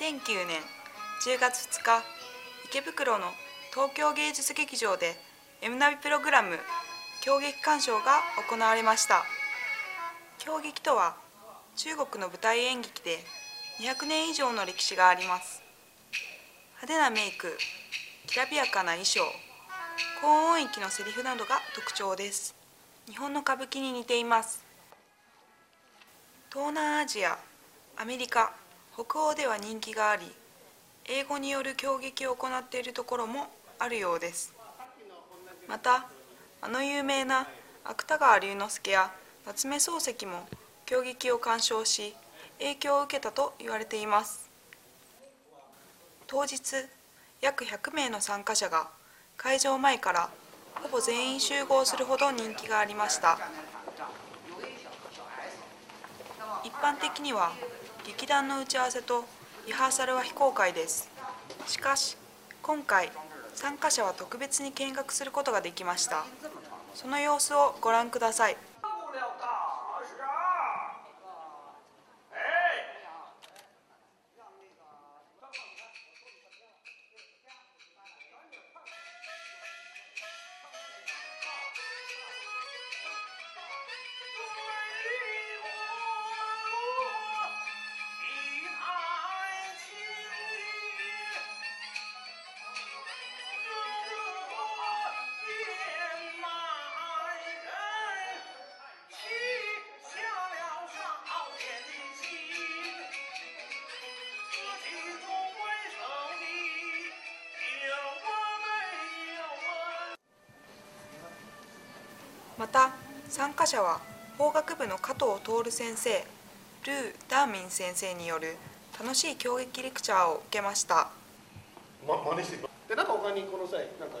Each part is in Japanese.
2009年10月2日池袋の東京芸術劇場で M ナビプログラム狂劇鑑賞が行われました。狂劇とは中国の舞台演劇で200年以上の歴史があります。派手なメイクきらびやかな衣装高音域のセリフなどが特徴です。日本の歌舞伎に似ています。東南アジアアメリカ北欧では人気があり英語による狂劇を行っているところもあるようです。またあの有名な芥川龍之介や夏目漱石も狂劇を鑑賞し影響を受けたと言われています。当日約100名の参加者が会場前からほぼ全員集合するほど人気がありました。一般的には劇団の打ち合わせとリハーサルは非公開です。しかし今回参加者は特別に見学することができました。その様子をご覧ください。また参加者は法学部の加藤徹先生ルー・ダーミン先生による楽しい教育レクチャーを受けました。ま、真似してでなんか他にこの際なんか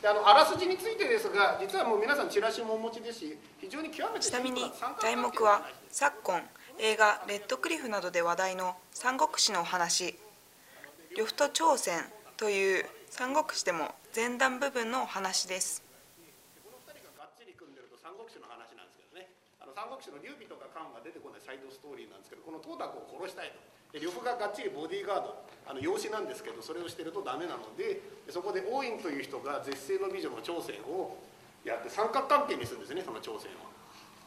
であのあらすじについてですが実はもう皆さんチラシもお持ちですし非常に極めてちなみに題目は昨今映画「レッドクリフ」などで話題の三国志のお話「呂布と朝鮮」という三国志でも前段部分のお話ですこの二人ががっちり組んでると三志の話なんですけどね。あの三国志の劉備とか関が出てこないサイドストーリーなんですけどこの東卓を殺したいと。で呂布ががっちりボディーガードあの養子なんですけどそれをしてるとダメなのでそこで王院という人が絶世の美女の朝鮮をやって三角関係にするんですねその朝鮮を。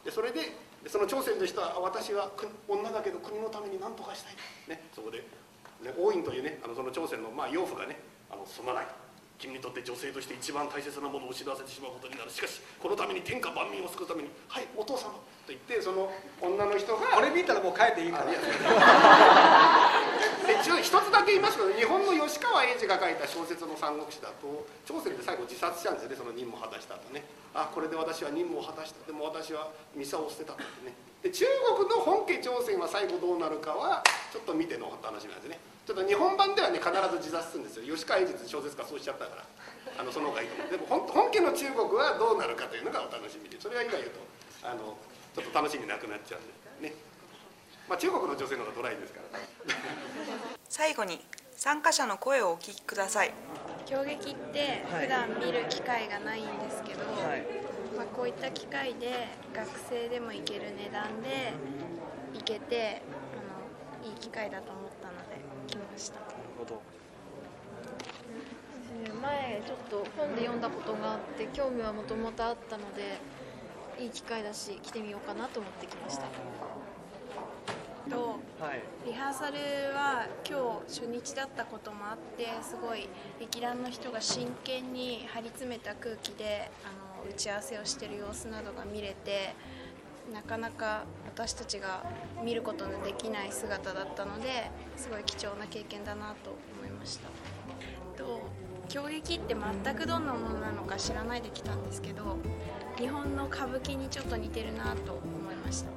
でそれでその朝鮮の人は私は女だけど国のために何とかしたい、ね、そこで、ね、王院というねあのその朝鮮の、まあ、養父がねあのすまないと。君にとって女性として一番大切なものを失わせてしまうことになる。しかしこのために天下万民を救うために「はいお父様」と言ってその女の人がこれ見たらもう帰っていいから。で一応一つだけ言いますけど日本の吉川英治が書いた小説の三国志だと朝鮮で最後自殺しちゃうんですよねその任務を果たした後ね。あこれで私は任務を果たしたでも私はミサを捨てたってね。で中国の本家朝鮮は最後どうなるかはちょっと見てのお楽しみなんですね。ちょっと日本版ではね必ず自殺するんですよ。吉川英治小説家そうしちゃったから。あのその方がいいと思う。でも本本家の中国はどうなるかというのがお楽しみでそれは今言うとあのちょっと楽しみなくなっちゃうんで。ね。まあ中国の女性の方がドライですから。最後に参加者の声をお聞きください。狂劇って普段見る機会がないんですけど、はい。まあ、こういった機会で学生でも行ける値段で行けてあのいい機会だと思ったので来ました。なるほど。前ちょっと本で読んだことがあって興味はもともとあったのでいい機会だし来てみようかなと思ってきました。とはい。リハーサルは今日初日だったこともあってすごい劇団の人が真剣に張り詰めた空気であの打ち合わせをしてる様子などが見れてなかなか私たちが見ることのできない姿だったのですごい貴重な経験だなと思いました。と狂劇って全くどんなものなのか知らないで来たんですけど日本の歌舞伎にちょっと似てるなと思いました。